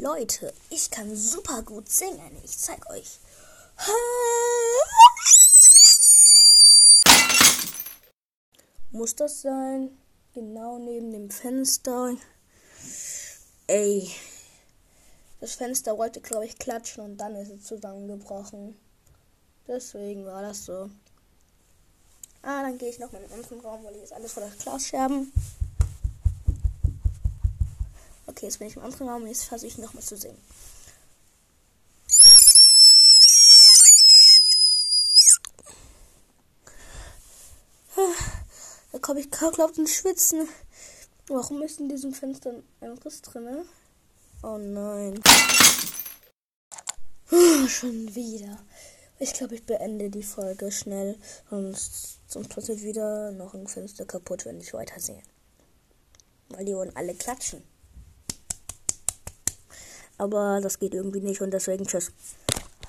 Leute, ich kann super gut singen. Ich zeig euch. Muss das sein? Genau neben dem Fenster. Ey. Das Fenster wollte, glaube ich, klatschen und dann ist es zusammengebrochen. Deswegen war das so. Ah, dann gehe ich noch mal in den Raum, weil hier ist alles voller Glasscherben. Okay, jetzt bin ich im anderen Raum jetzt versuche ich nochmal zu singen. Da komme ich kaum glaubt ins Schwitzen. Warum ist in diesem Fenster ein Riss drin? Oh nein. Schon wieder. Ich glaube, ich beende die Folge schnell, sonst, sonst passiert wieder noch ein Fenster kaputt, wenn ich weitersehe. Weil die wollen alle klatschen. Aber das geht irgendwie nicht und deswegen tschüss.